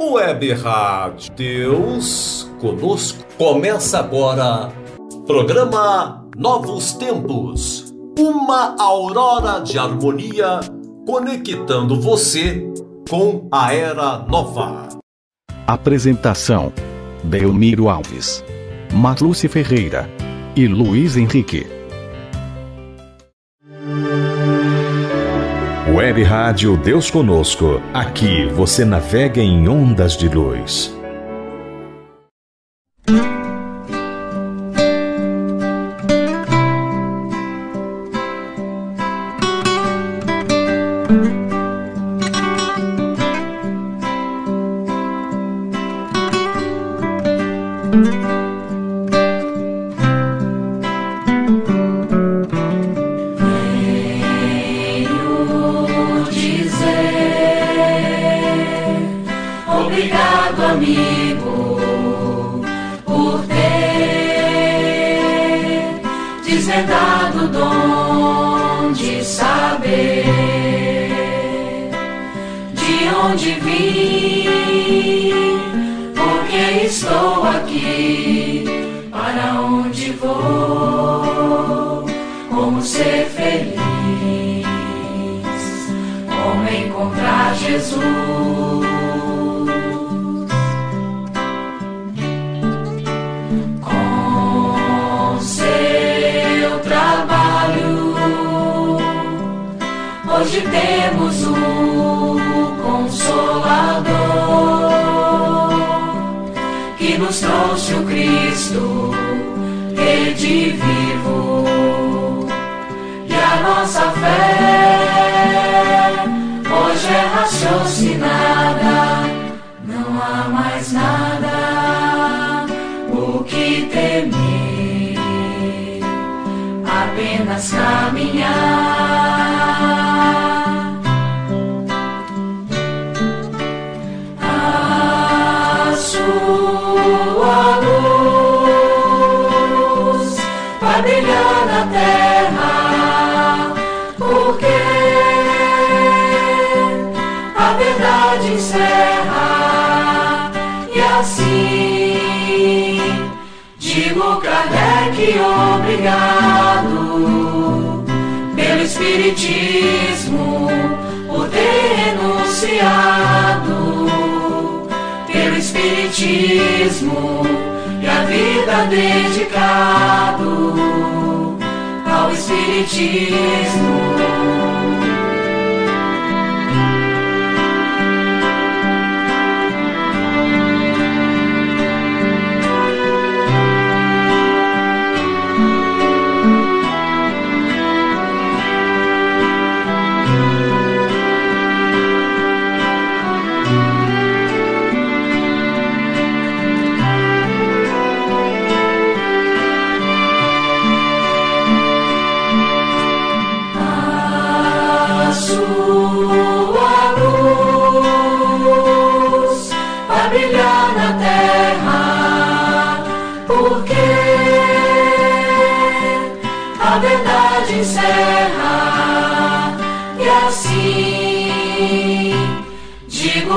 Web Rádio Deus conosco. Começa agora programa Novos Tempos. Uma aurora de harmonia conectando você com a era nova. Apresentação: Belmiro Alves, Matluce Ferreira e Luiz Henrique. Web Rádio Deus Conosco. Aqui você navega em ondas de luz. she? Dedicado ao espiritismo.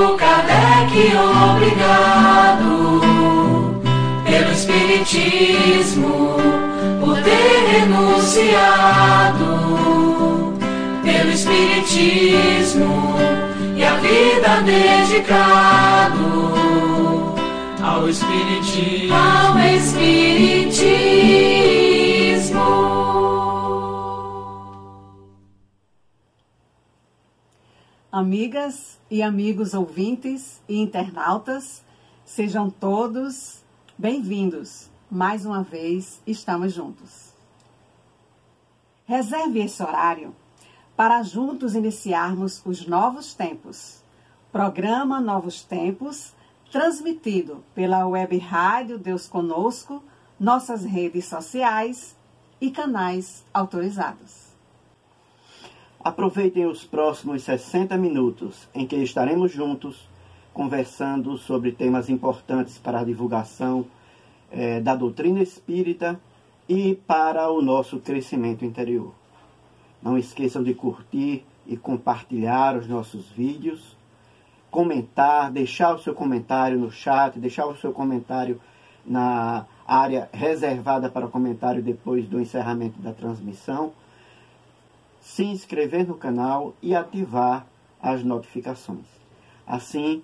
Digo Kardec obrigado pelo espiritismo por ter renunciado pelo espiritismo e a vida dedicado ao espiritismo. Ao espiritismo. Amigas e amigos ouvintes e internautas, sejam todos bem-vindos. Mais uma vez estamos juntos. Reserve esse horário para juntos iniciarmos os novos tempos. Programa Novos Tempos, transmitido pela web rádio Deus Conosco, nossas redes sociais e canais autorizados. Aproveitem os próximos 60 minutos em que estaremos juntos conversando sobre temas importantes para a divulgação eh, da doutrina espírita e para o nosso crescimento interior. Não esqueçam de curtir e compartilhar os nossos vídeos comentar, deixar o seu comentário no chat, deixar o seu comentário na área reservada para comentário depois do encerramento da transmissão, se inscrever no canal e ativar as notificações. Assim,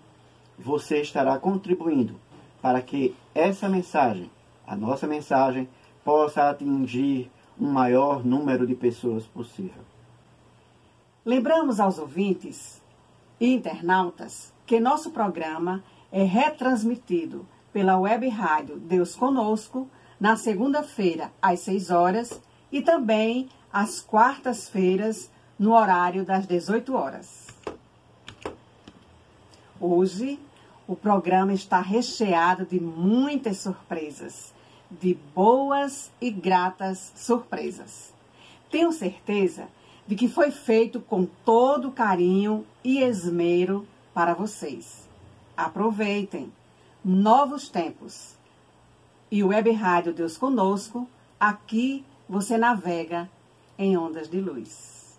você estará contribuindo para que essa mensagem, a nossa mensagem, possa atingir um maior número de pessoas possível. Lembramos aos ouvintes e internautas que nosso programa é retransmitido pela web rádio Deus Conosco na segunda-feira às 6 horas e também às quartas-feiras no horário das 18 horas. Hoje, o programa está recheado de muitas surpresas, de boas e gratas surpresas. Tenho certeza de que foi feito com todo carinho e esmero para vocês. Aproveitem novos tempos. E o Web Rádio Deus Conosco, aqui você navega em ondas de luz.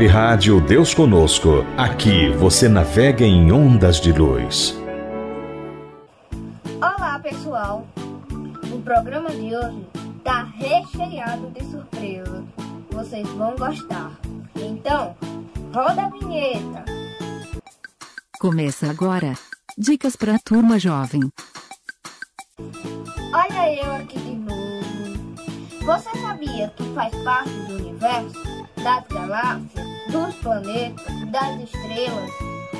Web Rádio Deus Conosco. Aqui você navega em ondas de luz. Olá, pessoal. O programa de hoje está recheado de surpresas. Vocês vão gostar. Então, roda a vinheta. Começa agora. Dicas para a turma jovem. Olha eu aqui de novo. Você sabia que faz parte do universo? das galáxias, dos planetas, das estrelas.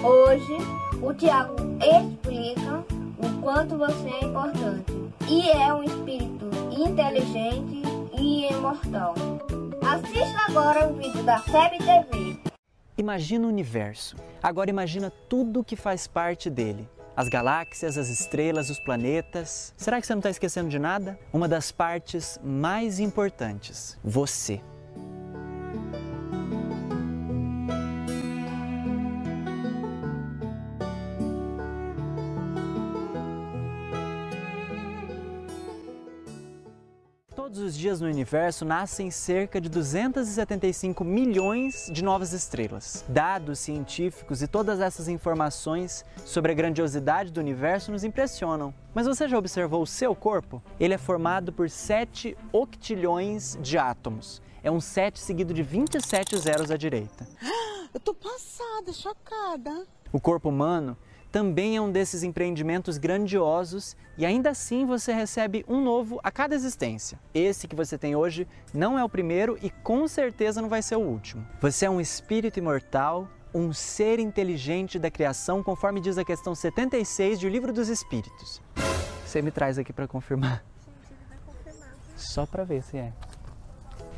Hoje, o Tiago explica o quanto você é importante e é um espírito inteligente e imortal. Assista agora o vídeo da FEB TV. Imagina o universo. Agora imagina tudo que faz parte dele as galáxias, as estrelas, os planetas. Será que você não está esquecendo de nada? Uma das partes mais importantes: você. Os dias no universo nascem cerca de 275 milhões de novas estrelas. Dados científicos e todas essas informações sobre a grandiosidade do universo nos impressionam. Mas você já observou o seu corpo? Ele é formado por 7 octilhões de átomos. É um 7 seguido de 27 zeros à direita. Eu tô passada, chocada. O corpo humano também é um desses empreendimentos grandiosos e ainda assim você recebe um novo a cada existência. Esse que você tem hoje não é o primeiro e com certeza não vai ser o último. Você é um espírito imortal, um ser inteligente da criação, conforme diz a questão 76 do Livro dos Espíritos. Você me traz aqui para confirmar. Só para ver se é.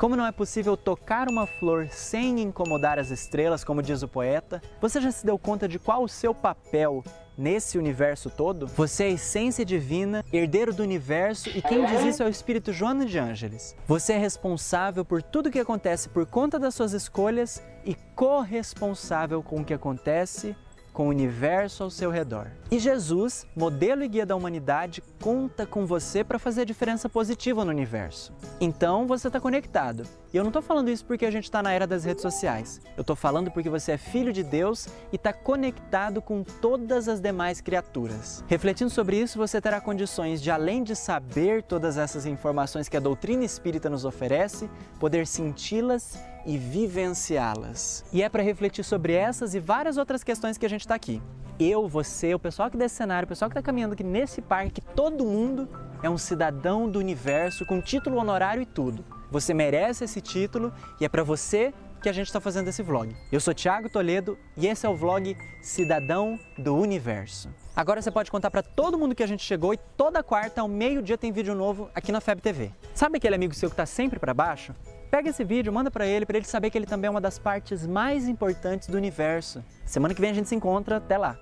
Como não é possível tocar uma flor sem incomodar as estrelas, como diz o poeta, você já se deu conta de qual o seu papel nesse universo todo? Você é a essência divina, herdeiro do universo e quem diz isso é o Espírito Joana de Ângeles. Você é responsável por tudo que acontece por conta das suas escolhas e corresponsável com o que acontece com o universo ao seu redor. E Jesus, modelo e guia da humanidade, conta com você para fazer a diferença positiva no universo. Então você está conectado. E eu não estou falando isso porque a gente está na era das redes sociais. Eu estou falando porque você é filho de Deus e está conectado com todas as demais criaturas. Refletindo sobre isso, você terá condições de, além de saber todas essas informações que a doutrina espírita nos oferece, poder senti-las e vivenciá-las. E é para refletir sobre essas e várias outras questões que a gente está aqui. Eu, você, o pessoal aqui desse cenário, o pessoal que está caminhando aqui nesse parque, todo mundo é um cidadão do universo com título honorário e tudo. Você merece esse título e é para você que a gente está fazendo esse vlog. Eu sou Thiago Toledo e esse é o vlog Cidadão do Universo. Agora você pode contar para todo mundo que a gente chegou e toda quarta ao meio-dia tem vídeo novo aqui na FEB TV. Sabe aquele amigo seu que está sempre para baixo? Pega esse vídeo, manda para ele, para ele saber que ele também é uma das partes mais importantes do universo. Semana que vem a gente se encontra, até lá.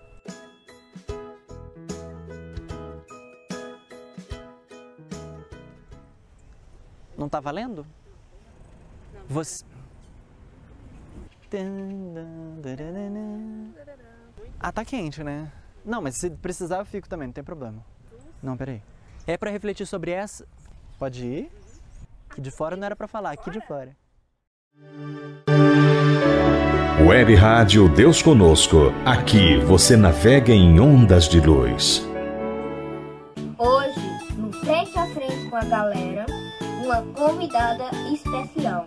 Não tá valendo? Você Ah, tá quente, né? Não, mas se precisar eu fico também, não tem problema. Não, peraí. É para refletir sobre essa. Pode ir? Que de fora não era para falar, aqui de fora. Web Rádio Deus Conosco. Aqui você navega em ondas de luz. Hoje, no Frente a Frente com a Galera, uma convidada especial.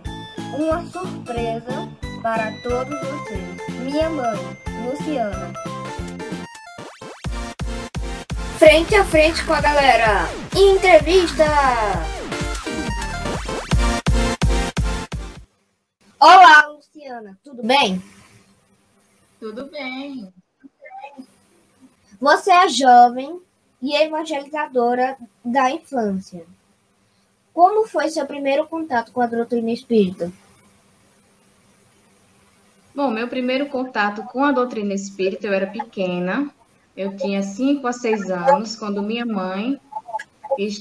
Uma surpresa para todos vocês. Minha mãe, Luciana. Frente a Frente com a Galera. Entrevista! Olá, Luciana, tudo bem? Tudo bem. Você é jovem e evangelizadora da infância. Como foi seu primeiro contato com a doutrina espírita? Bom, meu primeiro contato com a doutrina espírita, eu era pequena, eu tinha 5 a 6 anos, quando minha mãe,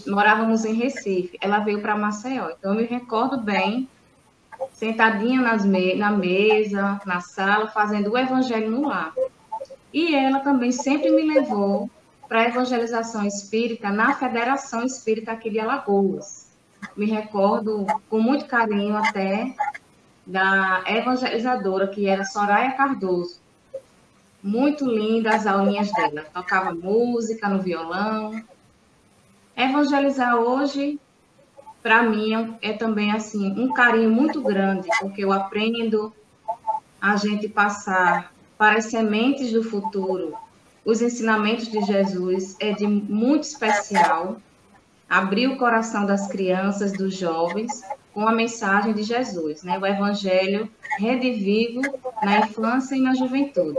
morávamos em Recife, ela veio para Maceió. Então, eu me recordo bem, sentadinha me na mesa, na sala, fazendo o evangelho no lar. E ela também sempre me levou para a evangelização espírita na Federação Espírita aqui de Alagoas. Me recordo com muito carinho até da evangelizadora, que era Soraya Cardoso. Muito linda as aulinhas dela. Tocava música no violão. Evangelizar hoje, para mim, é também assim um carinho muito grande, porque eu aprendo a gente passar para as sementes do futuro. Os ensinamentos de Jesus é de muito especial. Abrir o coração das crianças, dos jovens, com a mensagem de Jesus, né? O Evangelho redivivo na infância e na juventude.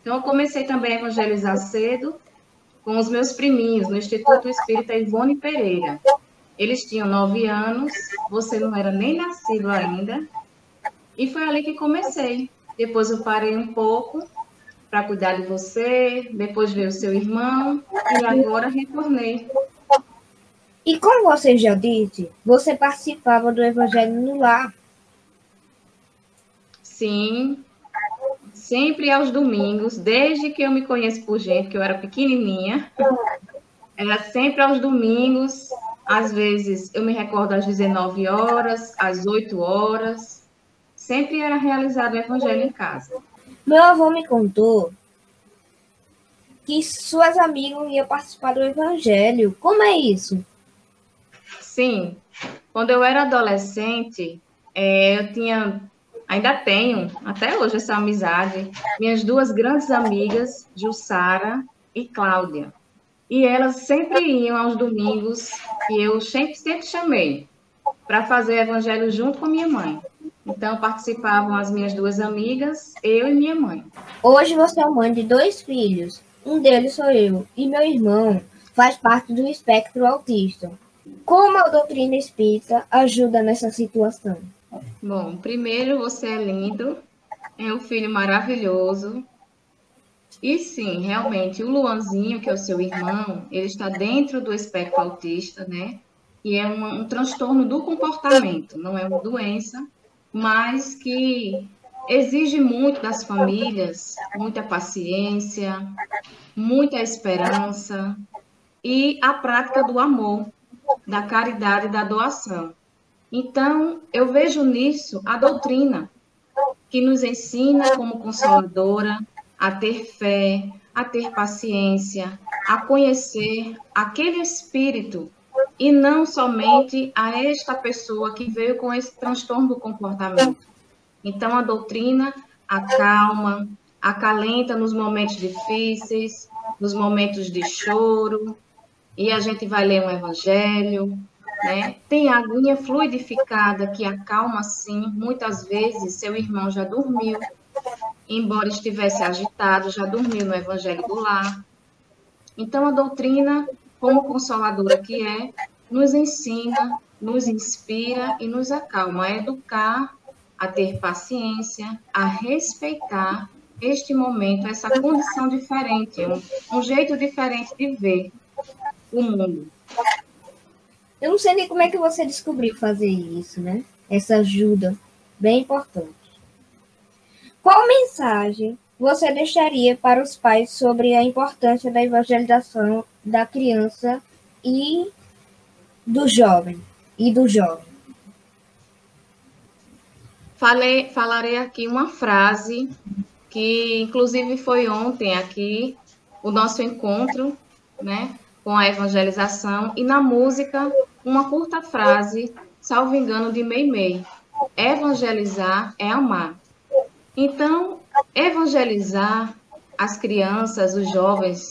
Então, eu comecei também a evangelizar cedo com os meus priminhos no Instituto Espírita Ivone Pereira. Eles tinham nove anos, você não era nem nascido ainda, e foi ali que comecei. Depois eu parei um pouco para cuidar de você, depois veio o seu irmão e agora retornei. E como você já disse, você participava do Evangelho no lar. Sim, sempre aos domingos, desde que eu me conheço por gente, que eu era pequenininha. Era sempre aos domingos, às vezes eu me recordo às 19 horas, às 8 horas. Sempre era realizado o evangelho em casa. Meu avô me contou que suas amigas iam participar do evangelho. Como é isso? Sim. Quando eu era adolescente, é, eu tinha, ainda tenho, até hoje, essa amizade. Minhas duas grandes amigas, Jussara e Cláudia. E elas sempre iam aos domingos, e eu sempre, sempre chamei para fazer evangelho junto com minha mãe. Então participavam as minhas duas amigas, eu e minha mãe. Hoje você é mãe de dois filhos. Um deles sou eu, e meu irmão faz parte do espectro autista. Como a doutrina espírita ajuda nessa situação? Bom, primeiro você é lindo, é um filho maravilhoso, e sim, realmente, o Luanzinho, que é o seu irmão, ele está dentro do espectro autista, né? E é um, um transtorno do comportamento, não é uma doença, mas que exige muito das famílias, muita paciência, muita esperança e a prática do amor, da caridade e da doação. Então, eu vejo nisso a doutrina, que nos ensina como consoladora, a ter fé, a ter paciência, a conhecer aquele espírito e não somente a esta pessoa que veio com esse transtorno do comportamento. Então, a doutrina acalma, acalenta nos momentos difíceis, nos momentos de choro, e a gente vai ler um evangelho, né? Tem a aguinha fluidificada que acalma, sim. Muitas vezes seu irmão já dormiu, embora estivesse agitado, já dormiu no Evangelho do Lar. Então, a doutrina, como consoladora que é, nos ensina, nos inspira e nos acalma a educar, a ter paciência, a respeitar este momento, essa condição diferente, um, um jeito diferente de ver o mundo. Eu não sei nem como é que você descobriu fazer isso, né? Essa ajuda bem importante. Qual mensagem você deixaria para os pais sobre a importância da evangelização da criança e do jovem e do jovem? Falei, falarei aqui uma frase que inclusive foi ontem aqui o nosso encontro, né, com a evangelização e na música uma curta frase, salvo engano de Meimei. Evangelizar é amar. Então, evangelizar as crianças, os jovens,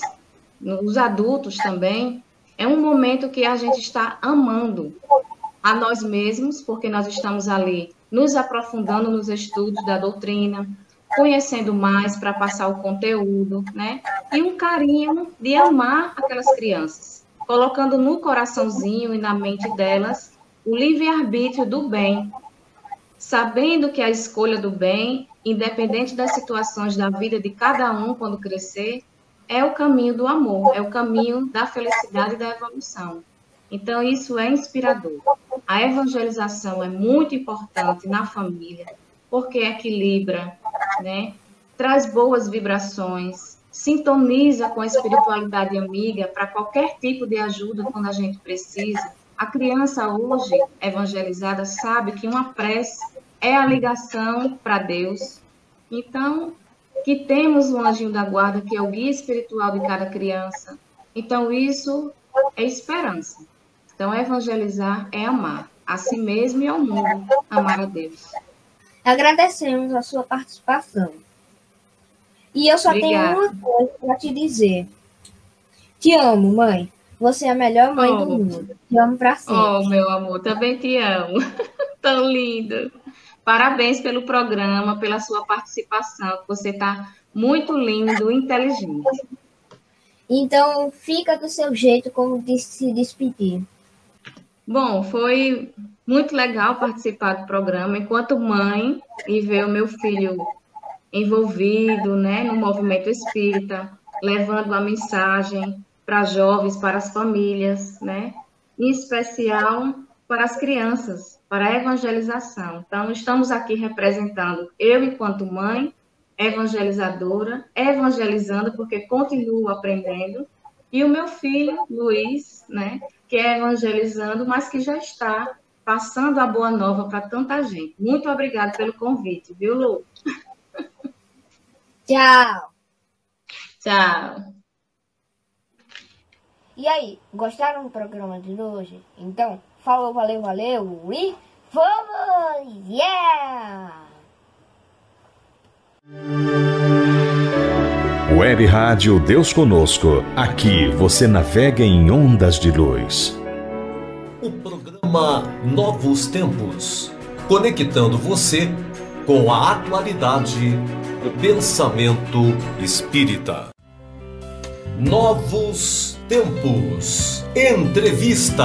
os adultos também, é um momento que a gente está amando a nós mesmos, porque nós estamos ali nos aprofundando nos estudos da doutrina, conhecendo mais para passar o conteúdo, né? E um carinho de amar aquelas crianças, colocando no coraçãozinho e na mente delas o livre-arbítrio do bem, sabendo que a escolha do bem independente das situações da vida de cada um quando crescer, é o caminho do amor, é o caminho da felicidade e da evolução. Então, isso é inspirador. A evangelização é muito importante na família, porque equilibra, né? traz boas vibrações, sintoniza com a espiritualidade amiga para qualquer tipo de ajuda quando a gente precisa. A criança hoje evangelizada sabe que uma prece é a ligação para Deus. Então, que temos um anjinho da guarda que é o guia espiritual de cada criança. Então, isso é esperança. Então, evangelizar é amar a si mesmo e ao mundo, amar a Deus. Agradecemos a sua participação. E eu só Obrigada. tenho uma coisa para te dizer. Te amo, mãe. Você é a melhor mãe oh. do mundo. Te amo para sempre. Oh, meu amor, também te amo. Tão lindo. Parabéns pelo programa, pela sua participação. Você está muito lindo, inteligente. Então, fica do seu jeito como de se despedir. Bom, foi muito legal participar do programa enquanto mãe e ver o meu filho envolvido né, no movimento espírita, levando a mensagem para jovens, para as famílias, né? em especial para as crianças, para a evangelização. Então, estamos aqui representando eu, enquanto mãe, evangelizadora, evangelizando, porque continuo aprendendo, e o meu filho, Luiz, né, que é evangelizando, mas que já está passando a boa nova para tanta gente. Muito obrigada pelo convite, viu, Lu? Tchau. Tchau. E aí, gostaram do programa de hoje? Então, falou, valeu, valeu e vamos! Yeah! Web Rádio Deus Conosco. Aqui você navega em ondas de luz. O programa Novos Tempos conectando você com a atualidade do pensamento espírita. Novos Tempos. Entrevista.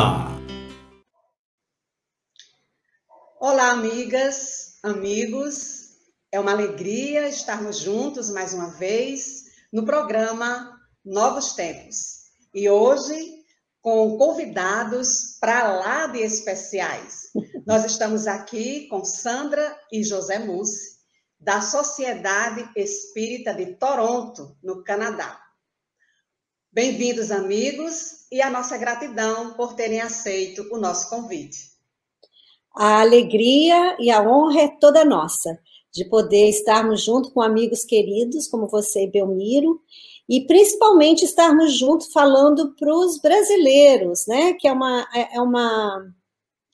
Olá, amigas, amigos. É uma alegria estarmos juntos mais uma vez no programa Novos Tempos. E hoje com convidados para lá de especiais. Nós estamos aqui com Sandra e José Mussi, da Sociedade Espírita de Toronto, no Canadá. Bem-vindos, amigos, e a nossa gratidão por terem aceito o nosso convite. A alegria e a honra é toda nossa de poder estarmos junto com amigos queridos como você e Belmiro, e principalmente estarmos juntos falando para os brasileiros, né? Que é uma, é, é uma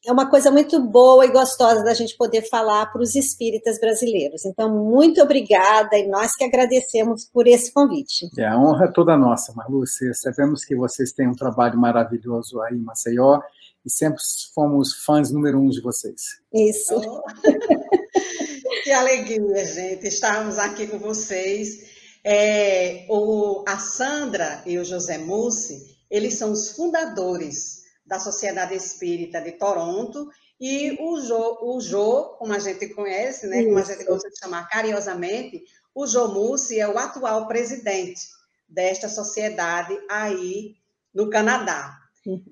é uma coisa muito boa e gostosa da gente poder falar para os espíritas brasileiros. Então, muito obrigada e nós que agradecemos por esse convite. É, a honra é toda nossa, Marlúcia. Sabemos que vocês têm um trabalho maravilhoso aí em Maceió e sempre fomos fãs número um de vocês. Isso. Oh. que alegria, gente, estarmos aqui com vocês. É, o, a Sandra e o José Mussi, eles são os fundadores da Sociedade Espírita de Toronto, e o Jô, o Jô como a gente conhece, né, como a gente gosta de chamar carinhosamente, o Jô Mussi é o atual presidente desta sociedade aí no Canadá.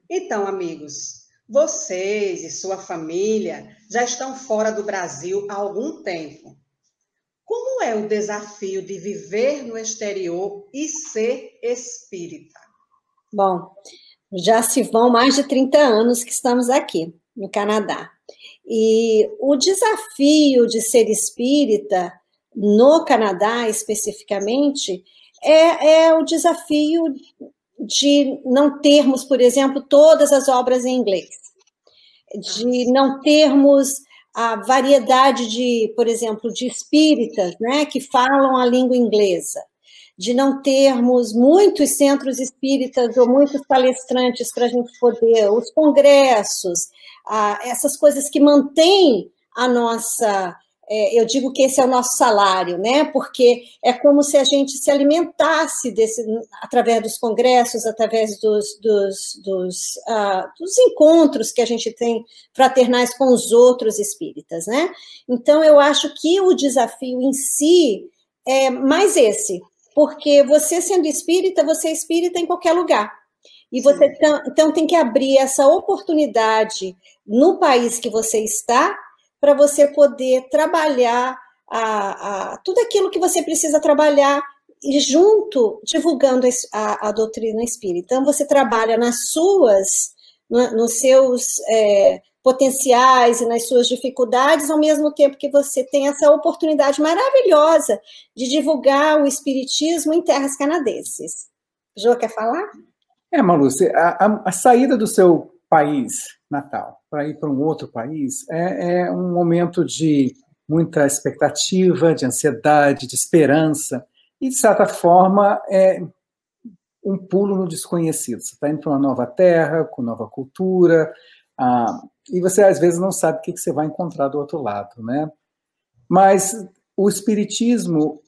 Então, amigos, vocês e sua família já estão fora do Brasil há algum tempo. Como é o desafio de viver no exterior e ser espírita? Bom, já se vão mais de 30 anos que estamos aqui, no Canadá. E o desafio de ser espírita, no Canadá especificamente, é, é o desafio de não termos, por exemplo, todas as obras em inglês, de não termos a variedade de, por exemplo, de espíritas, né, que falam a língua inglesa, de não termos muitos centros espíritas ou muitos palestrantes para a gente poder, os congressos, essas coisas que mantêm a nossa. É, eu digo que esse é o nosso salário, né? Porque é como se a gente se alimentasse desse, através dos congressos, através dos, dos, dos, ah, dos encontros que a gente tem fraternais com os outros espíritas, né? Então, eu acho que o desafio em si é mais esse, porque você sendo espírita, você é espírita em qualquer lugar. E você então, então tem que abrir essa oportunidade no país que você está para você poder trabalhar a, a, tudo aquilo que você precisa trabalhar e junto divulgando a, a doutrina espírita. Então você trabalha nas suas, no, nos seus é, potenciais e nas suas dificuldades, ao mesmo tempo que você tem essa oportunidade maravilhosa de divulgar o espiritismo em terras canadenses. Jô, quer falar? É, Maluce, a, a, a saída do seu país natal para ir para um outro país é, é um momento de muita expectativa, de ansiedade, de esperança, e, de certa forma, é um pulo no desconhecido. Você está indo para uma nova terra, com nova cultura, ah, e você às vezes não sabe o que você vai encontrar do outro lado, né? Mas o espiritismo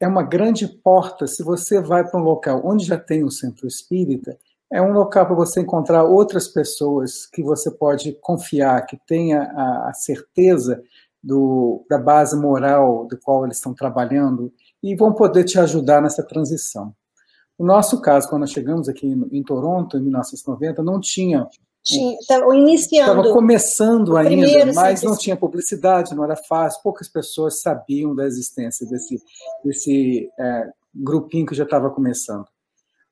é uma grande porta. Se você vai para um local onde já tem um centro espírita, é um local para você encontrar outras pessoas que você pode confiar, que tenha a, certeza do, da base moral do qual eles estão trabalhando e vão poder te ajudar nessa transição. No nosso caso, quando nós chegamos aqui em Toronto, em 1990, não tinha Estava iniciando. Estava começando ainda, mas não tinha publicidade, não era fácil, poucas pessoas sabiam da existência desse, desse é, grupinho que já estava começando.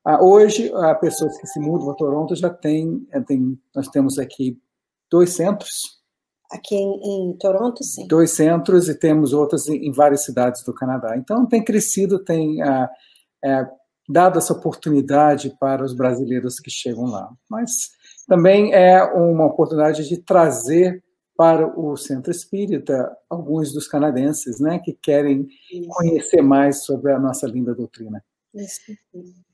Ah, hoje, há pessoas que se mudam a Toronto já tem, é, tem nós temos aqui dois centros. Aqui em, em, Toronto, sim. Dois centros e temos outros em, em várias cidades do Canadá. Então, tem crescido, tem ah, é, dado essa oportunidade para os brasileiros que chegam lá. Mas também é uma oportunidade de trazer para o Centro Espírita alguns dos canadenses né, que querem conhecer mais sobre a nossa linda doutrina.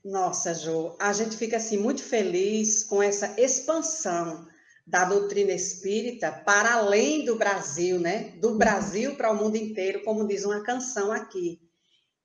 Nossa, Jo, a gente fica assim muito feliz com essa expansão da doutrina espírita para além do Brasil, né? Do Brasil para o mundo inteiro, como diz uma canção aqui.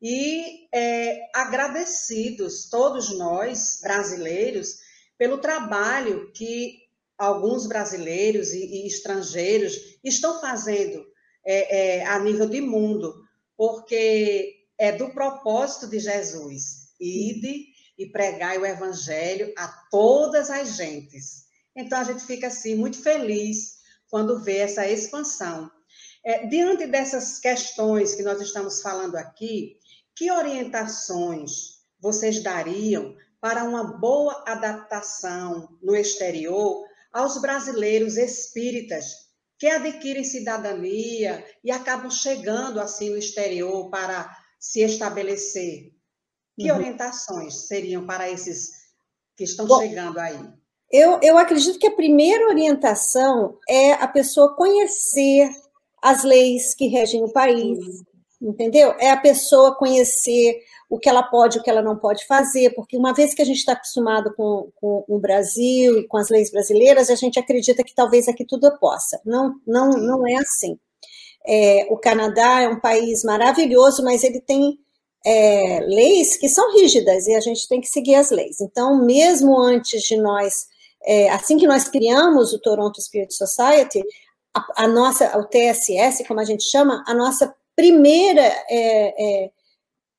E é, agradecidos, todos nós, brasileiros, pelo trabalho que alguns brasileiros e, e estrangeiros estão fazendo é, é, a nível de mundo, porque é do propósito de Jesus, ide e pregai o evangelho a todas as gentes. Então a gente fica assim muito feliz quando vê essa expansão. É, diante dessas questões que nós estamos falando aqui, que orientações vocês dariam para uma boa adaptação no exterior aos brasileiros espíritas que adquirem cidadania e acabam chegando assim no exterior para se estabelecer. Que uhum. orientações seriam para esses que estão Bom, chegando aí? Eu, eu acredito que a primeira orientação é a pessoa conhecer as leis que regem o país, uhum. Entendeu? É a pessoa conhecer o que ela pode, o que ela não pode fazer, porque uma vez que a gente está acostumado com, com, o Brasil e com as leis brasileiras, a gente acredita que talvez aqui tudo possa. Não, não, não é assim. É, o Canadá é um país maravilhoso, mas ele tem é, leis que são rígidas e a gente tem que seguir as leis. Então, mesmo antes de nós, é, assim que nós criamos o Toronto Spirit Society, a, a, nossa, o TSS, como a gente chama, a nossa primeira é, é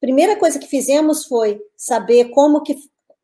primeira coisa que fizemos foi saber como que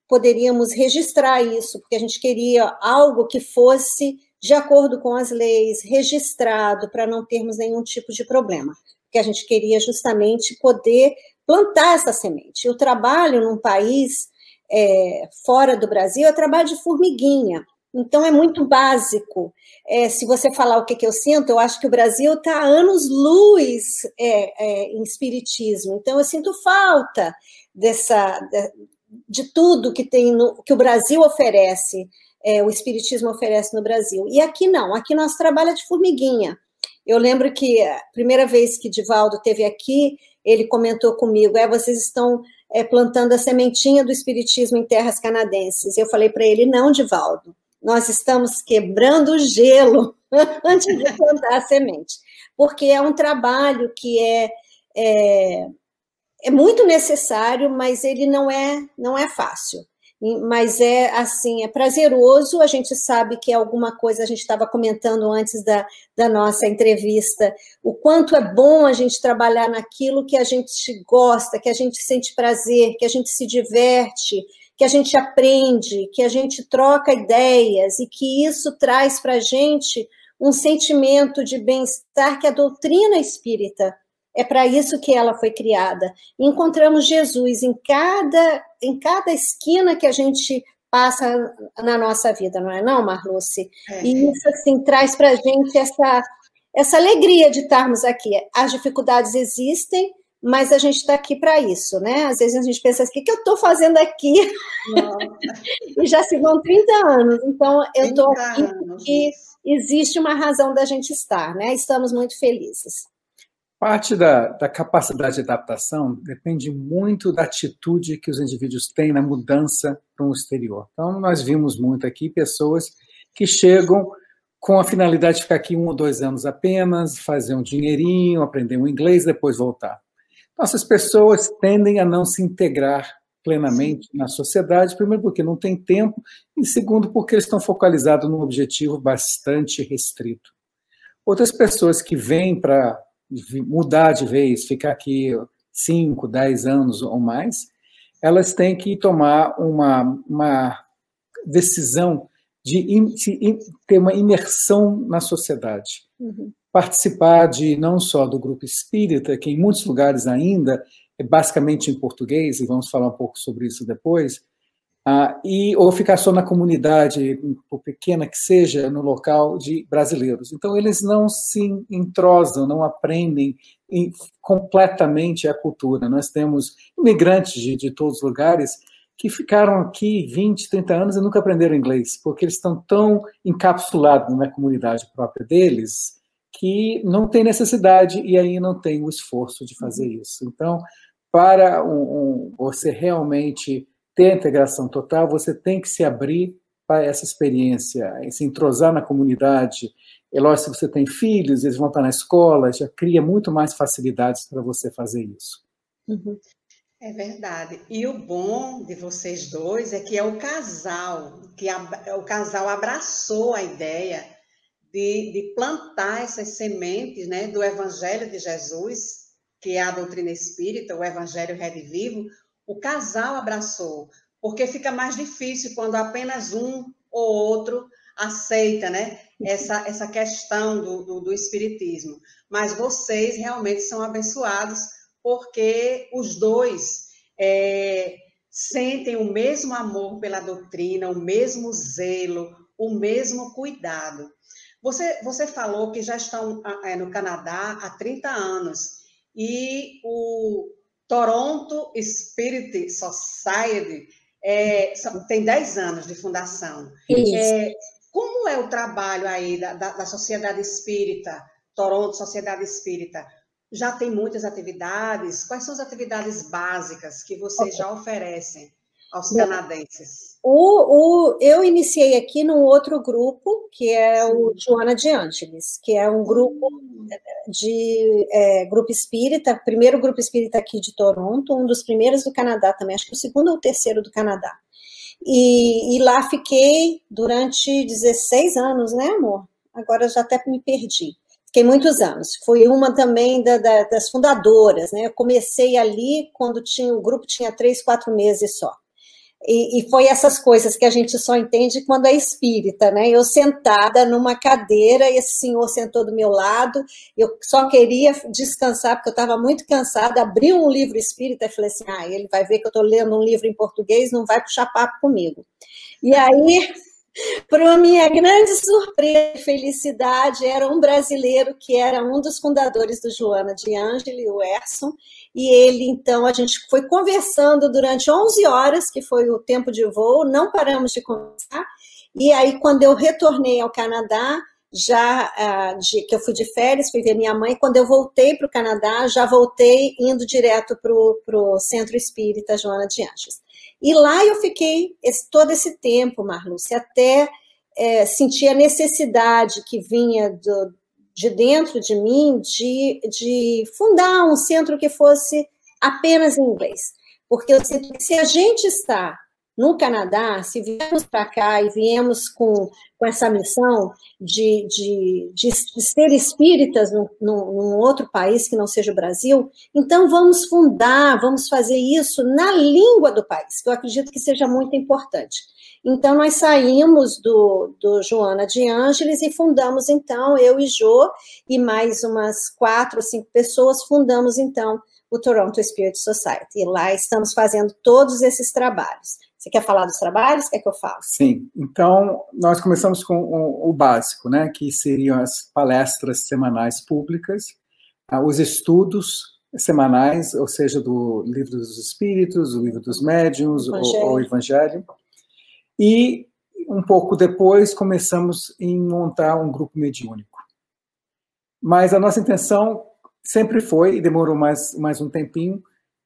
poderíamos registrar isso, porque a gente queria algo que fosse de acordo com as leis, registrado, para não termos nenhum tipo de problema. Porque a gente queria justamente poder plantar essa semente. O trabalho num país é, fora do Brasil é trabalho de formiguinha. Então, é muito básico. É, se você falar o que, que eu sinto, eu acho que o Brasil está anos-luz é, é, em espiritismo. Então, eu sinto falta dessa, de, de tudo que tem no, que o Brasil oferece, é, o espiritismo oferece no Brasil. E aqui não, aqui nós trabalha de formiguinha. Eu lembro que a primeira vez que Divaldo teve aqui, ele comentou comigo: é, vocês estão é, plantando a sementinha do espiritismo em terras canadenses. Eu falei para ele: não, Divaldo nós estamos quebrando o gelo antes de plantar a semente, porque é um trabalho que é, é, é muito necessário, mas ele não é, não é fácil. Mas é assim, é prazeroso, a gente sabe que é alguma coisa, a gente estava comentando antes da, da nossa entrevista, o quanto é bom a gente trabalhar naquilo que a gente gosta, que a gente sente prazer, que a gente se diverte, que a gente aprende, que a gente troca ideias e que isso traz para a gente um sentimento de bem-estar que a doutrina espírita é para isso que ela foi criada. Encontramos Jesus em cada, em cada esquina que a gente passa na nossa vida, não é não, Marluce? É. E isso, assim, traz para a gente essa, essa alegria de estarmos aqui. As dificuldades existem, mas a gente está aqui para isso, né? Às vezes a gente pensa, o que, que eu estou fazendo aqui? e já se vão 30 anos, então eu estou aqui porque existe uma razão da gente estar, né? Estamos muito felizes. Parte da, da capacidade de adaptação depende muito da atitude que os indivíduos têm na mudança para o exterior. Então, nós vimos muito aqui pessoas que chegam com a finalidade de ficar aqui um ou dois anos apenas, fazer um dinheirinho, aprender um inglês, depois voltar. Nossas pessoas tendem a não se integrar plenamente na sociedade, primeiro porque não tem tempo, e segundo porque eles estão focalizados num objetivo bastante restrito. Outras pessoas que vêm para mudar de vez, ficar aqui 5, 10 anos ou mais, elas têm que tomar uma, uma decisão de, de ter uma imersão na sociedade. Uhum. Participar de não só do grupo espírita, que em muitos lugares ainda é basicamente em português, e vamos falar um pouco sobre isso depois, ah, e ou ficar só na comunidade, por pequena que seja, no local de brasileiros. Então, eles não se entrosam, não aprendem completamente a cultura. Nós temos imigrantes de, de todos os lugares que ficaram aqui 20, 30 anos e nunca aprenderam inglês, porque eles estão tão encapsulados na comunidade própria deles que não tem necessidade e aí não tem o esforço de fazer isso. Então, para um, um, você realmente ter a integração total, você tem que se abrir para essa experiência, se entrosar na comunidade. É lógico que você tem filhos, eles vão estar na escola, já cria muito mais facilidades para você fazer isso. Uhum. É verdade. E o bom de vocês dois é que é o casal, que a, o casal abraçou a ideia de, de plantar essas sementes né, do Evangelho de Jesus, que é a doutrina espírita, o Evangelho redivivo, o casal abraçou, porque fica mais difícil quando apenas um ou outro aceita né, essa, essa questão do, do, do espiritismo. Mas vocês realmente são abençoados, porque os dois é, sentem o mesmo amor pela doutrina, o mesmo zelo, o mesmo cuidado. Você, você falou que já estão é, no Canadá há 30 anos e o, Toronto Spirit Society é, tem 10 anos de fundação. É, como é o trabalho aí da, da, da, Sociedade Espírita, Toronto Sociedade Espírita? Já tem muitas atividades? Quais são as atividades básicas que vocês já oferecem aos canadenses? O, o, eu iniciei aqui num outro grupo, que é o Joana de Angeles, que é um grupo de é, grupo espírita, primeiro grupo espírita aqui de Toronto, um dos primeiros do Canadá também, acho que o segundo ou o terceiro do Canadá. E, e lá fiquei durante 16 anos, né, amor? Agora já até me perdi. Fiquei muitos anos. Fui uma também da, da, das fundadoras, né? Eu comecei ali quando tinha o grupo tinha três, quatro meses só. E, e, foi essas coisas que a gente só entende quando é espírita, né? Eu sentada numa cadeira, esse senhor sentou do meu lado, eu só queria descansar, porque eu estava muito cansada, abri um livro espírita e falei assim: ah, ele vai ver que eu estou lendo um livro em português, não vai puxar papo comigo. E aí. Para minha grande surpresa e felicidade, era um brasileiro que era um dos fundadores do Joana de Angeli, o Erson, e ele, então, a gente foi conversando durante 11 horas, que foi o tempo de voo, não paramos de conversar. E aí, quando eu retornei ao Canadá, já uh, de, que eu fui de férias, fui ver minha mãe. Quando eu voltei para o Canadá, já voltei indo direto para o Centro Espírita Joana de Anjos. E lá eu fiquei esse, todo esse tempo, Marluce, até é, sentir a necessidade que vinha do, de dentro de mim de, de fundar um centro que fosse apenas em inglês. Porque eu sinto que se a gente está no Canadá, se viemos para cá e viemos com, com essa missão de, de, de, ser espíritas num, num, outro país que não seja o Brasil, então vamos fundar, vamos fazer isso na língua do país, que eu acredito que seja muito importante. Então, nós saímos do, do Joana de Ângeles e fundamos, então, eu e Jô, e mais umas quatro ou cinco pessoas, fundamos, então, o Toronto Spirit Society. E lá estamos fazendo todos esses trabalhos. Você quer falar dos trabalhos? Quer que eu fale? Sim. Então, nós começamos com o, o básico, né? Que seriam as palestras semanais públicas, ah, os estudos semanais, ou seja, do Livro dos Espíritos, o Livro dos Médiuns, ou o Evangelho e um pouco depois começamos em montar um grupo mediúnico. Mas a nossa intenção sempre foi, e demorou mais, mais um tempinho,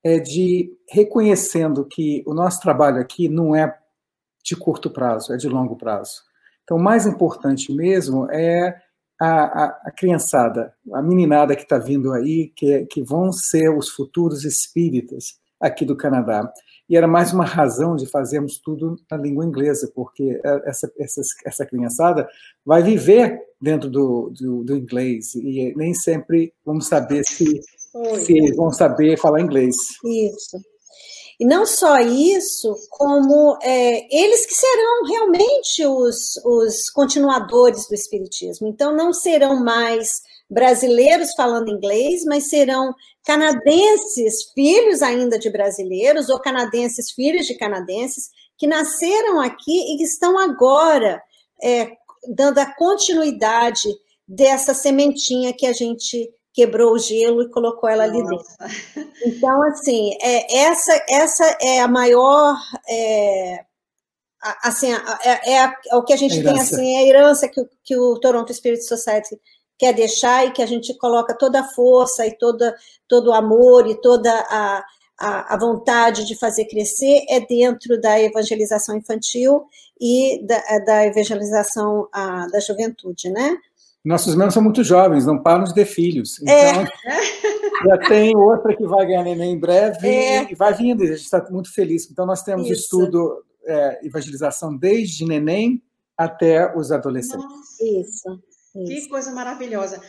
é de reconhecendo que o nosso trabalho aqui não é de curto prazo, é de longo prazo. Então, o mais importante mesmo é a, a, a criançada, a meninada que está vindo aí, que, que vão ser os futuros espíritas aqui do Canadá. E era mais uma razão de fazermos tudo na língua inglesa, porque essa, essa, essa criançada vai viver dentro do, do, do inglês e nem sempre vamos saber se, se vão saber falar inglês. Isso. E não só isso, como é, eles que serão realmente os, os continuadores do Espiritismo. Então, não serão mais brasileiros falando inglês, mas serão canadenses, filhos ainda de brasileiros, ou canadenses, filhos de canadenses, que nasceram aqui e que estão agora é, dando a continuidade dessa sementinha que a gente quebrou o gelo e colocou ela ali dentro. Então, assim, é, essa, essa é a maior. É, assim, é, é, é, o que a gente a tem, assim, é a herança que, que o Toronto Spirit Society quer deixar e que a gente coloca toda a força e toda, todo o amor e toda a, a, a vontade de fazer crescer é dentro da evangelização infantil e da, da evangelização a, da juventude, né? Nossos membros são muito jovens, não param de ter filhos. É. Então, é. já tem outra que vai ganhar neném em breve é. e vai vindo, a gente está muito feliz. Então, nós temos Isso. estudo, é, evangelização desde neném até os adolescentes. Nossa. Isso. Que coisa maravilhosa.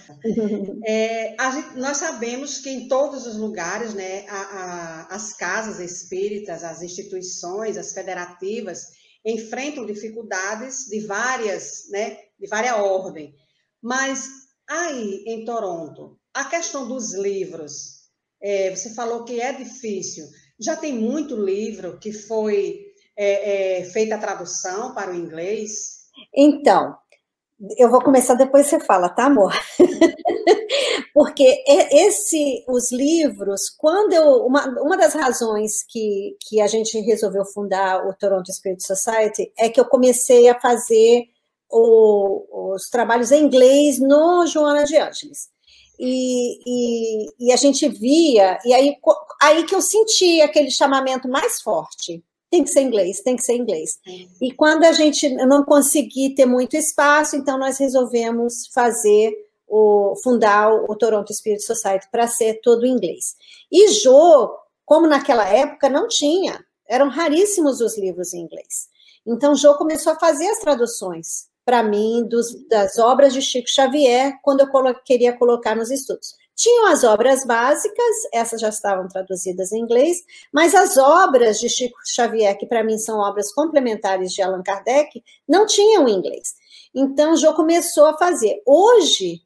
É, gente, nós sabemos que em todos os lugares, né, a, a, as casas espíritas, as instituições, as federativas, enfrentam dificuldades de várias, né, de várias ordem. Mas aí em Toronto, a questão dos livros, é, você falou que é difícil. Já tem muito livro que foi é, é, feita a tradução para o inglês? Então, eu vou começar depois você fala, tá, amor? Porque esse, os livros, quando eu, uma, uma das razões que, que a gente resolveu fundar o Toronto Spirit Society é que eu comecei a fazer o, os trabalhos em inglês no Joana de Ângeles. E, e, e, a gente via, e aí, aí que eu senti aquele chamamento mais forte tem que ser inglês, tem que ser inglês. E quando a gente não conseguir ter muito espaço, então nós resolvemos fazer o fundar o Toronto Spirit Society para ser todo inglês. E Jô, como naquela época não tinha, eram raríssimos os livros em inglês. Então Jô começou a fazer as traduções para mim dos, das obras de Chico Xavier quando eu colo queria colocar nos estudos. Tinham as obras básicas, essas já estavam traduzidas em inglês, mas as obras de Chico Xavier, que para mim são obras complementares de Allan Kardec, não tinham inglês. Então, já começou a fazer. Hoje,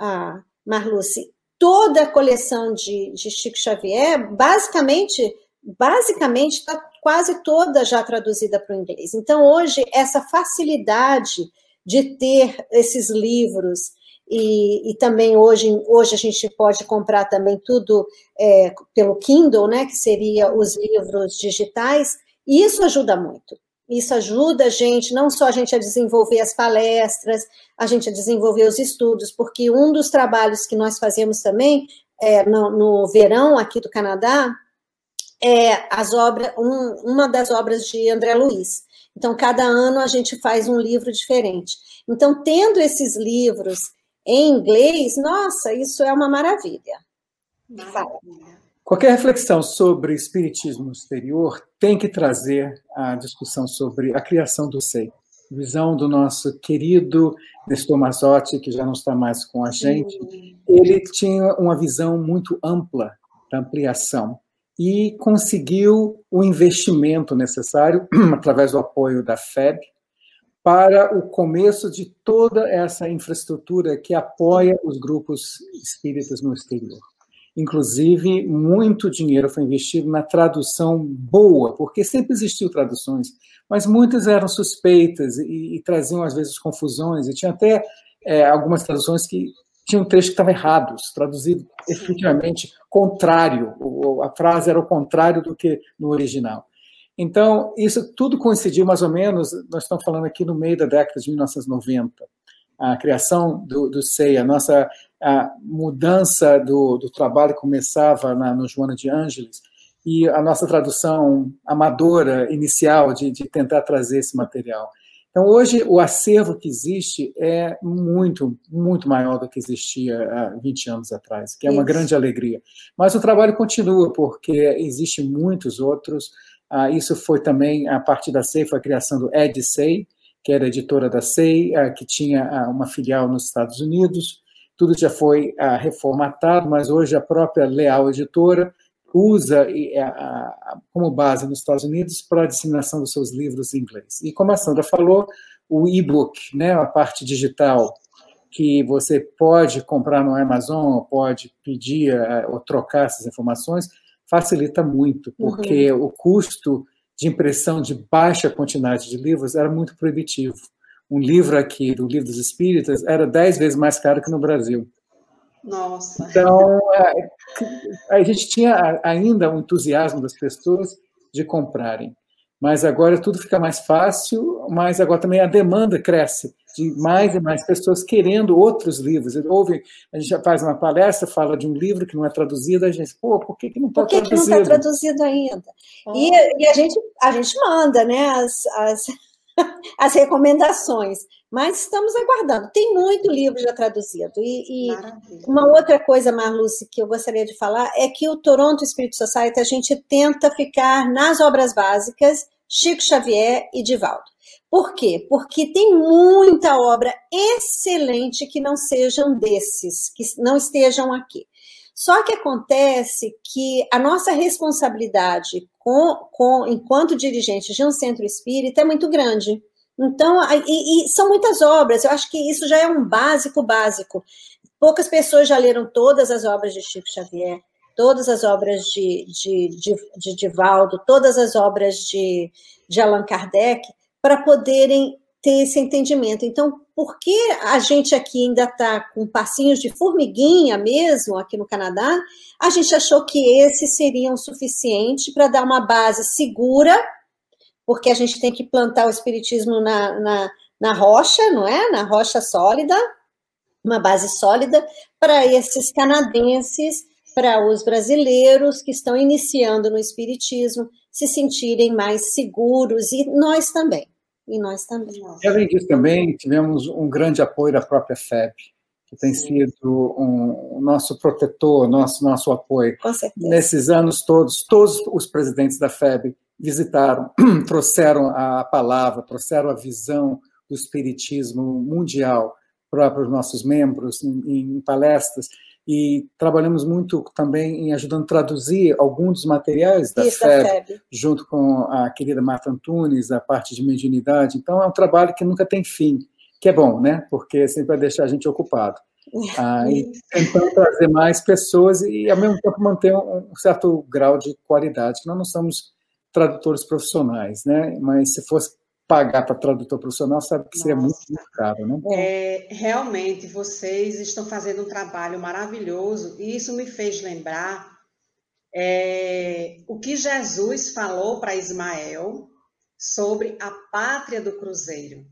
a Marluce, toda a coleção de, de Chico Xavier, basicamente, basicamente está quase toda já traduzida para o inglês. Então, hoje, essa facilidade de ter esses livros e, e, também hoje, hoje a gente pode comprar também tudo é, pelo Kindle, né, que seria os livros digitais, e isso ajuda muito. Isso ajuda a gente, não só a gente a desenvolver as palestras, a gente a desenvolver os estudos, porque um dos trabalhos que nós fazemos também é, no, no verão aqui do Canadá é as obras, um, uma das obras de André Luiz. Então, cada ano a gente faz um livro diferente. Então, tendo esses livros em inglês, nossa, isso é uma maravilha. maravilha. Qualquer reflexão sobre espiritismo exterior tem que trazer a discussão sobre a criação do sei. Visão do nosso querido Nestor Mazotti, que já não está mais com a gente, ele tinha uma visão muito ampla da ampliação e conseguiu o investimento necessário através do apoio da FEB, para o começo de toda essa infraestrutura que apoia os grupos espíritas no exterior. Inclusive, muito dinheiro foi investido na tradução boa, porque sempre existiu traduções, mas muitas eram suspeitas e, e traziam, às vezes, confusões, e tinha até é, algumas traduções que tinham trechos que estavam errados, traduzido efetivamente contrário, a frase era o contrário do que no original. Então, isso tudo coincidiu mais ou menos, nós estamos falando aqui no meio da década de 1990, a criação do, do SEI, a nossa a mudança do, do trabalho começava na, no Joana de Ângeles, e a nossa tradução amadora inicial de, de tentar trazer esse material. Então, hoje, o acervo que existe é muito, muito maior do que existia há 20 anos atrás, que é uma Isso. grande alegria. Mas o trabalho continua, porque existem muitos outros ah, isso foi também, a partir da SEI, foi a criação do EdSEI, que era editora da SEI, que tinha uma filial nos Estados Unidos. Tudo já foi reformatado, mas hoje a própria Leal Editora usa como base nos Estados Unidos para a disseminação dos seus livros em inglês. E como a Sandra falou, o e-book, né, a parte digital, que você pode comprar no Amazon, pode pedir eh, ou trocar essas informações, facilita muito, porque uhum. o custo de impressão de baixa quantidade de livros era muito proibitivo. Um livro aqui, do Livro dos Espíritas, era dez vezes mais caro que no Brasil. Nossa! Então, é, a gente tinha ainda o entusiasmo das pessoas de comprarem. Mas agora tudo fica mais fácil, mas agora também a demanda cresce de mais e mais pessoas querendo outros livros. Houve, a gente já faz uma palestra, fala de um livro que não é traduzido, a gente, pô, por que, que não está traduzido? Por que, que não está traduzido ainda? Oh. E, e, a, gente, a gente manda né, as, as, as recomendações, mas estamos aguardando. Tem muito livro já traduzido. E, e uma outra coisa, Marluce, que eu gostaria de falar é que o Toronto Spirit Society, a gente tenta ficar nas obras básicas, Chico Xavier e Divaldo. Por quê? Porque tem muita obra excelente que não sejam desses, que não estejam aqui. Só que acontece que a nossa responsabilidade com, com, enquanto dirigente de um centro espírita é muito grande. Então, e, e são muitas obras, eu acho que isso já é um básico básico. Poucas pessoas já leram todas as obras de Chico Xavier, todas as obras de, de, de, de Divaldo, todas as obras de, de Allan Kardec, para poderem ter esse entendimento. Então, por que a gente aqui ainda está com passinhos de formiguinha mesmo, aqui no Canadá? A gente achou que esses seriam suficientes para dar uma base segura, porque a gente tem que plantar o espiritismo na, na, na rocha, não é? Na rocha sólida, uma base sólida, para esses canadenses, para os brasileiros que estão iniciando no espiritismo, se sentirem mais seguros, e nós também e nós também. E além disso, também tivemos um grande apoio da própria FEB, que tem Sim. sido um, o nosso protetor, nosso, nosso apoio. Com certeza. Nesses anos todos, todos os presidentes da FEB visitaram, trouxeram a palavra, trouxeram a visão do espiritismo mundial para os nossos membros em, em palestras e trabalhamos muito também em ajudando a traduzir alguns dos materiais da, Isso, FEB, da FEB, junto com a querida Marta Antunes, a parte de mediunidade. Então, é um trabalho que nunca tem fim, que é bom, né? Porque sempre vai deixar a gente ocupado. Ah, e tentando trazer mais pessoas e, ao mesmo tempo, manter um certo grau de qualidade, que nós não somos tradutores profissionais, né? Mas se fosse pagar para tradutor profissional, sabe que seria muito, muito caro, né? É, realmente, vocês estão fazendo um trabalho maravilhoso e isso me fez lembrar é, o que Jesus falou para Ismael sobre a pátria do Cruzeiro,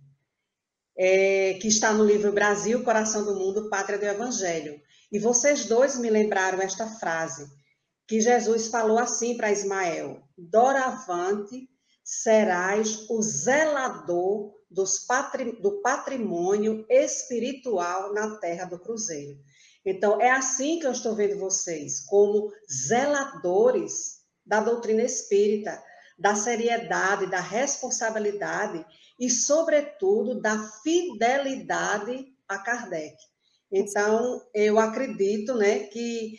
é, que está no livro Brasil, Coração do Mundo, Pátria do Evangelho. E vocês dois me lembraram esta frase, que Jesus falou assim para Ismael: Doravante serás o zelador patri, do patrimônio espiritual na terra do Cruzeiro. Então, é assim que eu estou vendo vocês, como zeladores da doutrina espírita, da seriedade, da responsabilidade e, sobretudo, da fidelidade a Kardec. Então, eu acredito né, que,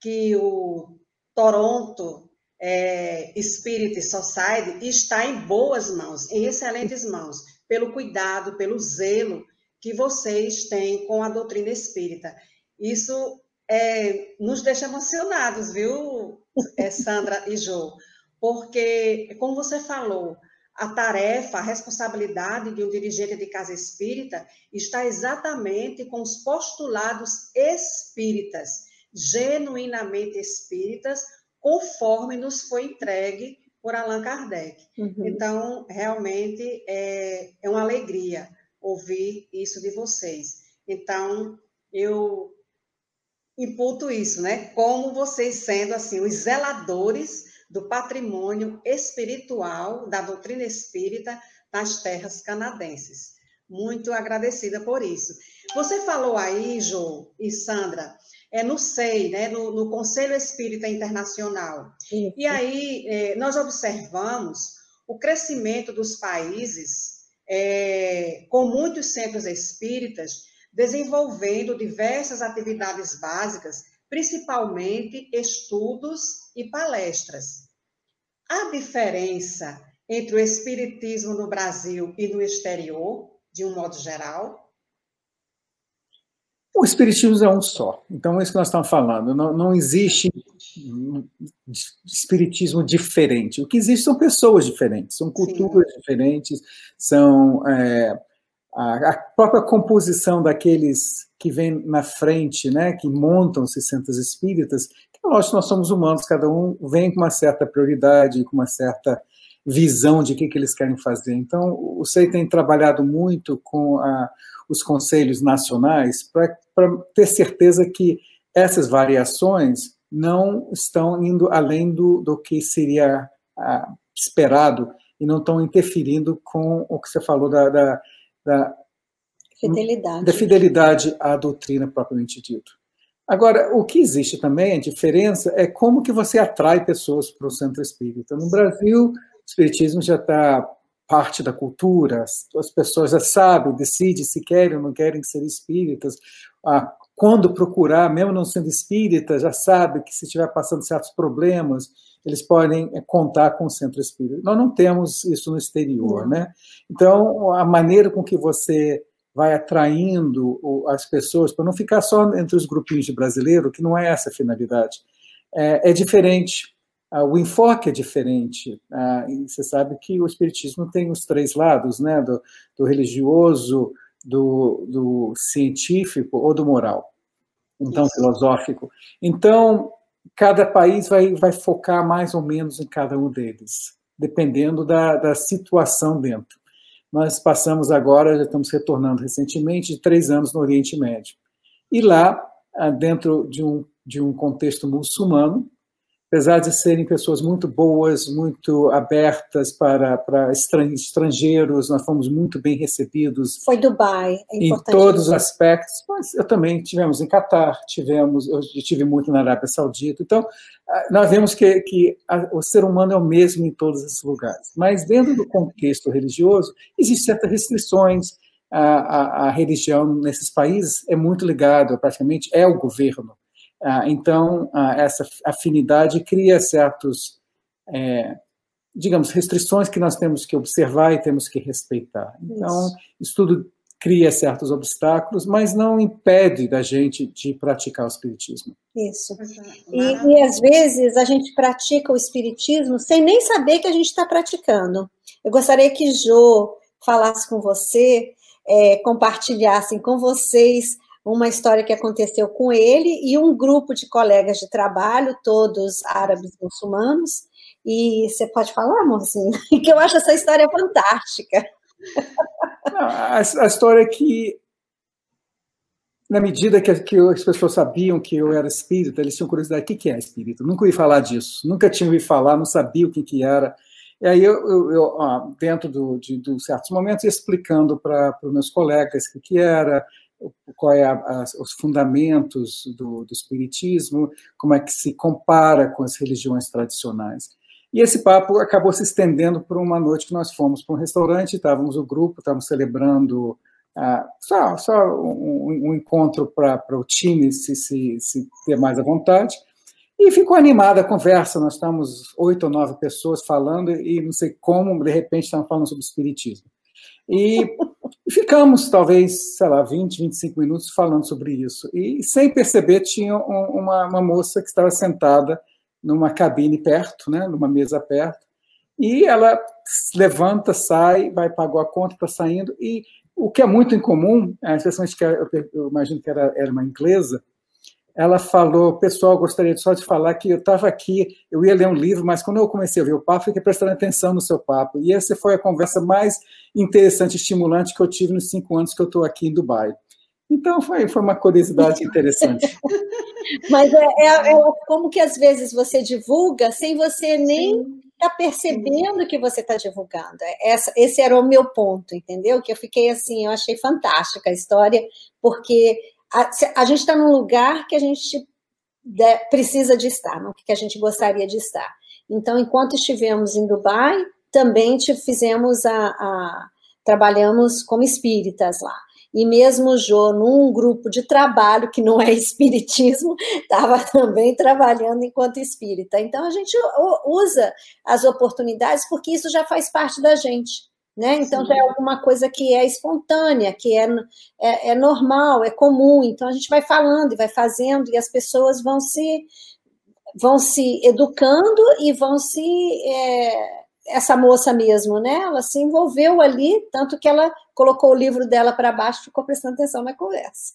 que o Toronto é, Spirit Society está em boas mãos, em excelentes mãos, pelo cuidado, pelo zelo que vocês têm com a doutrina espírita. Isso é, nos deixa emocionados, viu, é, Sandra e Jô? Porque, como você falou, a tarefa, a responsabilidade de um dirigente de casa espírita está exatamente com os postulados espíritas, genuinamente espíritas, conforme nos foi entregue por Allan Kardec. Uhum. Então, realmente é, é uma alegria ouvir isso de vocês. Então, eu imputo isso, né? Como vocês sendo assim os zeladores do patrimônio espiritual da doutrina espírita nas terras canadenses. Muito agradecida por isso. Você falou aí, Jo e Sandra, é, no SEI, né, no, no Conselho Espírita Internacional. E aí é, nós observamos o crescimento dos países é, com muitos centros espíritas, desenvolvendo diversas atividades básicas, principalmente estudos e palestras. A diferença entre o espiritismo no Brasil e no exterior, de um modo geral? O espiritismo é um só. Então, é isso que nós estamos falando. Não, não existe espiritismo diferente. O que existe são pessoas diferentes, são culturas Sim. diferentes, são é, a, a, própria composição daqueles que vêm na frente, né, que montam esses centros espíritas. Que, lógico, nós somos humanos, cada um vem com uma certa prioridade, com uma certa visão de o que, que eles querem fazer. Então, o SEI tem trabalhado muito com a, os conselhos nacionais para ter certeza que essas variações não estão indo além do, do que seria ah, esperado e não estão interferindo com o que você falou da, da, da fidelidade. da fidelidade à doutrina propriamente dito. Agora, o que existe também, a diferença, é como que você atrai pessoas para o centro espírita. No Brasil, espiritismo já está parte da cultura, as pessoas já sabem, decidem se querem ou não querem ser espíritas, ah, quando procurar, mesmo não sendo espírita, já sabe que se estiver passando certos problemas, eles podem eh, contar com o centro espírita. Nós não temos isso no exterior, né? Então, a maneira com que você vai atraindo as pessoas, para não ficar só entre os grupinhos de brasileiro, que não é essa a finalidade, é, é diferente. Ah, o enfoque é diferente. Ah, você sabe que o Espiritismo tem os três lados, né? do, do religioso, do, do, científico ou do moral, então Isso. filosófico. Então, cada país vai, vai focar mais ou menos em cada um deles, dependendo da, da situação dentro. Nós passamos agora, já estamos retornando recentemente, de três anos no Oriente Médio. E lá, ah, dentro de um, de um contexto muçulmano, apesar de serem pessoas muito boas, muito abertas para, para estrangeiros, nós fomos muito bem recebidos. Foi Dubai, é Em todos os aspectos, mas eu também tivemos em Catar, tivemos, eu tive muito na Arábia Saudita, então ah, nós vemos que, que a, o ser humano é o mesmo em todos esses lugares, mas dentro do contexto religioso, existem certas restrições, a, a, a religião nesses países é muito ligada, praticamente é o governo, então, ah, essa afinidade cria certos, é, digamos, restrições que nós temos que observar e temos que respeitar. Então, isso, isso tudo cria certos obstáculos, mas não impede da gente de praticar o espiritismo. Isso. E, e às vezes a gente pratica o espiritismo sem nem saber que a gente está praticando. Eu gostaria que Jo falasse com você, é, compartilhassem com vocês uma história que aconteceu com ele e um grupo de colegas de trabalho, todos árabes muçulmanos. E você pode falar, mocinho? Que eu acho essa história fantástica. a, a, história é que, na medida que, que, as pessoas sabiam que eu era espírita, eles tinham curiosidade: o que, que é espírita? Nunca ouvi falar disso, nunca tinha ouvido falar, não sabia o que, que era. E aí, eu, eu, eu dentro do, de, de certos momentos, explicando para os meus colegas o que, que era, qual é a, a, os fundamentos do, do espiritismo, como é que se compara com as religiões tradicionais. E esse papo acabou se estendendo por uma noite que nós fomos para um restaurante, estávamos o grupo, estávamos celebrando ah, só, só um, um encontro para o time se, se, se ter mais à vontade. E ficou animada a conversa, nós estamos oito ou nove pessoas falando e não sei como, de repente, estamos falando sobre espiritismo. E ficamos, talvez, sei lá, 20, 25 minutos falando sobre isso. E, sem perceber, tinha uma, uma moça que estava sentada numa cabine perto, né, numa mesa perto, e ela levanta, sai, vai pagar a conta, está saindo, e o que é muito incomum, especialmente que eu, eu imagino que era, era uma inglesa, ela falou, pessoal, gostaria só de falar que eu estava aqui, eu ia ler um livro, mas quando eu comecei a ver o papo, fiquei prestando atenção no seu papo. E essa foi a conversa mais interessante e estimulante que eu tive nos cinco anos que eu estou aqui em Dubai. Então, foi, foi uma curiosidade interessante. mas é, é, é, como que às vezes você divulga sem você nem estar tá percebendo que você está divulgando. É, essa, esse era o meu ponto, entendeu? Que eu fiquei assim, eu achei fantástica a história, porque a, a gente está num lugar que a gente de, precisa de estar, no que a gente gostaria de estar. Então, enquanto estivemos em Dubai, também te, fizemos a, a trabalhamos como espíritas lá. E mesmo Jô, num grupo de trabalho que não é espiritismo, estava também trabalhando enquanto espírita. Então a gente usa as oportunidades porque isso já faz parte da gente. Né? Então Sim. já é alguma coisa que é espontânea, que é, é, é, normal, é comum. Então a gente vai falando e vai fazendo e as pessoas vão se vão se educando e vão se é, essa moça mesmo, né? Ela se envolveu ali, tanto que ela colocou o livro dela para baixo, ficou prestando atenção na conversa.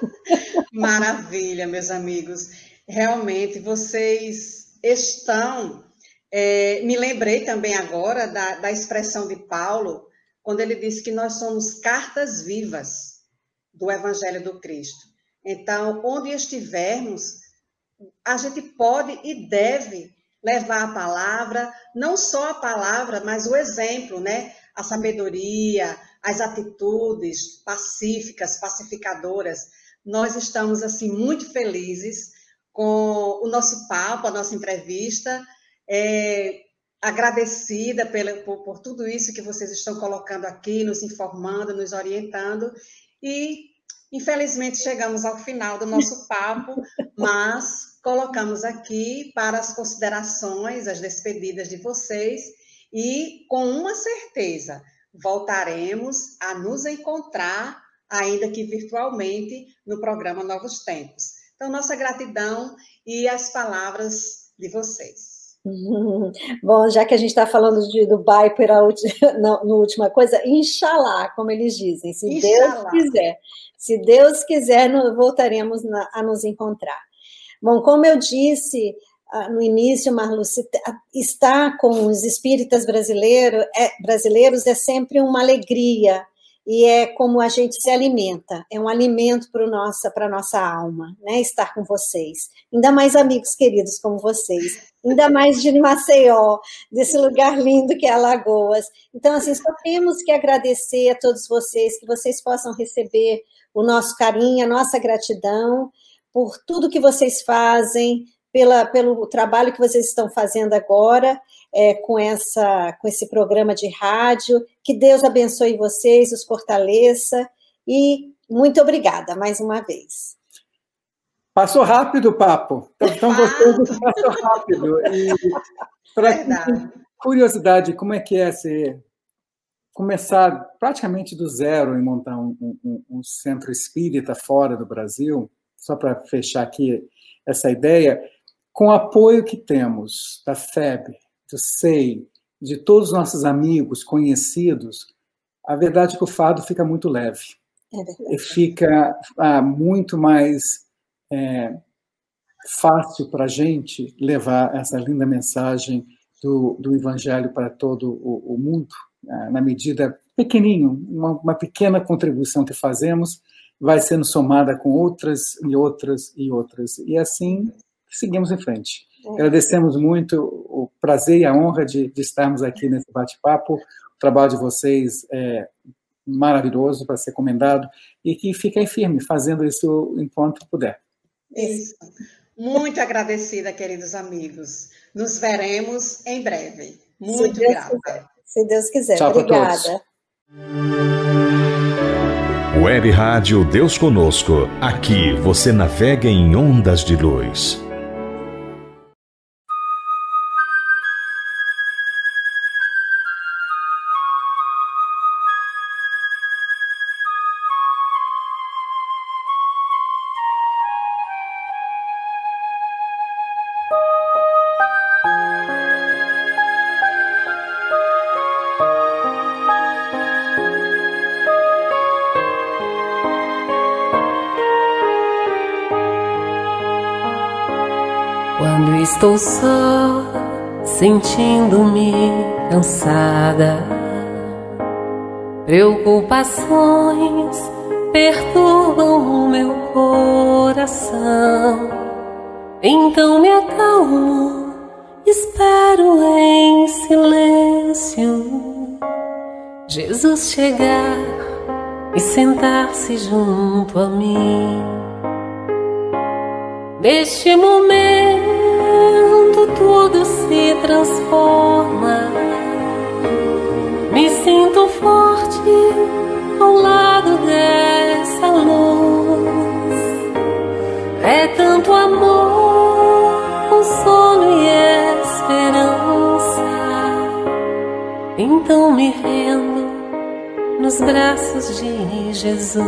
Maravilha, meus amigos. Realmente vocês estão é, me lembrei também agora da, da expressão de Paulo, quando ele disse que nós somos cartas vivas do Evangelho do Cristo. Então, onde estivermos, a gente pode e deve levar a palavra, não só a palavra, mas o exemplo, né? A sabedoria, as atitudes pacíficas, pacificadoras. Nós estamos assim muito felizes com o nosso papo, a nossa entrevista é, agradecida pela, por, por tudo isso que vocês estão colocando aqui, nos informando, nos orientando. E, infelizmente, chegamos ao final do nosso papo, mas colocamos aqui para as considerações, as despedidas de vocês, e com uma certeza, voltaremos a nos encontrar, ainda que virtualmente, no programa Novos Tempos. Então, nossa gratidão e as palavras de vocês. Bom, já que a gente está falando de Dubai pela no, no última coisa, Inshallah, como eles dizem, se. Deus quiser. Se Deus quiser, voltaremos a nos encontrar. Bom, como eu disse ah, no início, Marlu, estar com os espíritas brasileiros é, brasileiros é sempre uma alegria, e é como a gente se alimenta, é um alimento para nossa para nossa alma, né? Estar com vocês, ainda mais amigos queridos como vocês, ainda mais de Maceió, desse lugar lindo que é Alagoas. Então assim, só temos que agradecer a todos vocês que vocês possam receber o nosso carinho, a nossa gratidão por tudo que vocês fazem, pela, pelo trabalho que vocês estão fazendo agora é, com, essa, com esse programa de rádio. Que Deus abençoe vocês, os fortaleça e muito obrigada mais uma vez. Passou rápido o papo. Tão gostoso passou rápido. Para curiosidade, como é que é ser, começar praticamente do zero e montar um, um, um centro espírita fora do Brasil? Só para fechar aqui essa ideia, com o apoio que temos da FEB, SEI, de todos os nossos amigos, conhecidos, a verdade é que o fado fica muito leve. É e fica ah, muito mais é, fácil para a gente levar essa linda mensagem do, do Evangelho para todo o, o mundo, ah, na medida pequenininho, uma, uma pequena contribuição que fazemos vai sendo somada com outras e outras e outras. E assim seguimos em frente. Agradecemos muito o prazer e a honra de, de estarmos aqui nesse bate-papo. O trabalho de vocês é maravilhoso para ser comendado e que fiquem firme fazendo isso enquanto puder. Isso. Muito agradecida, queridos amigos. Nos veremos em breve. Muito se grata. Quiser. Se Deus quiser. Tchau Obrigada. Web Rádio Deus Conosco. Aqui você navega em ondas de luz. Estou só, sentindo-me cansada. Preocupações perturbam o meu coração. Então me acalmo, espero em silêncio. Jesus chegar e sentar-se junto a mim. Neste momento tudo se transforma. Me sinto forte ao lado dessa luz. É tanto amor, consolo e esperança. Então me rendo nos braços de Jesus.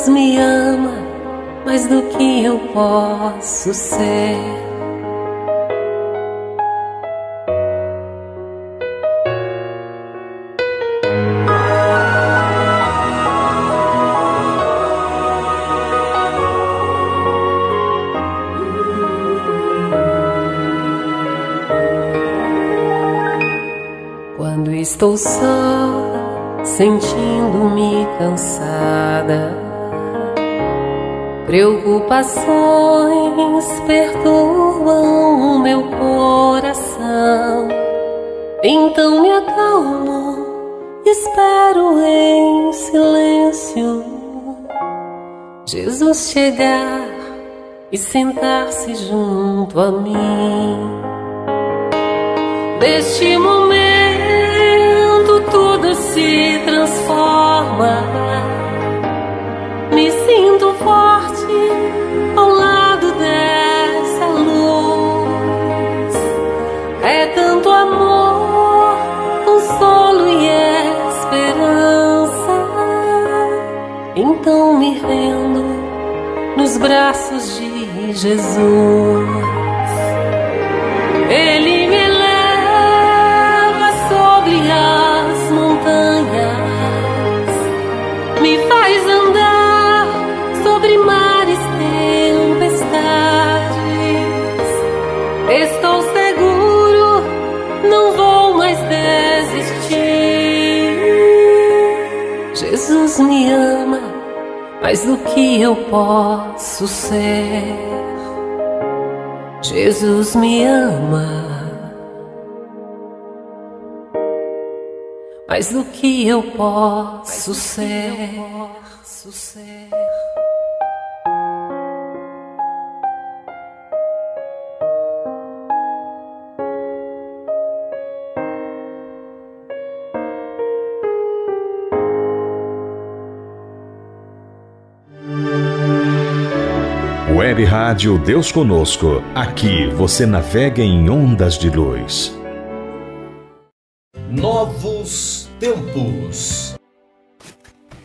Jesus me ama mais do que eu posso ser. Quando estou só, sentindo-me cansada, preocupações perturbam o meu coração. Então me acalmo, espero em silêncio Jesus chegar e sentar-se junto a mim. Neste momento tudo se transforma. Braços de Jesus. Ele me leva sobre as montanhas, me faz andar sobre mares tempestades. Estou seguro, não vou mais desistir. Jesus me ama mais do que eu posso ser. Jesus me ama mais do que eu posso ser. Web Rádio Deus Conosco. Aqui você navega em ondas de luz. Novos tempos.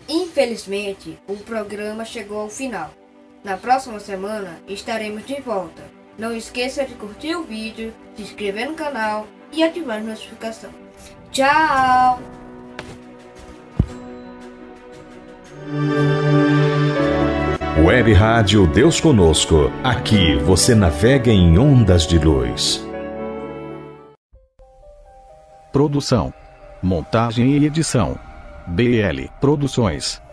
Infelizmente, o programa chegou ao final. Na próxima semana estaremos de volta. Não esqueça de curtir o vídeo, se inscrever no canal e ativar a notificação. Tchau! Web Rádio Deus Conosco. Aqui você navega em ondas de luz. Produção, montagem e edição. BL Produções.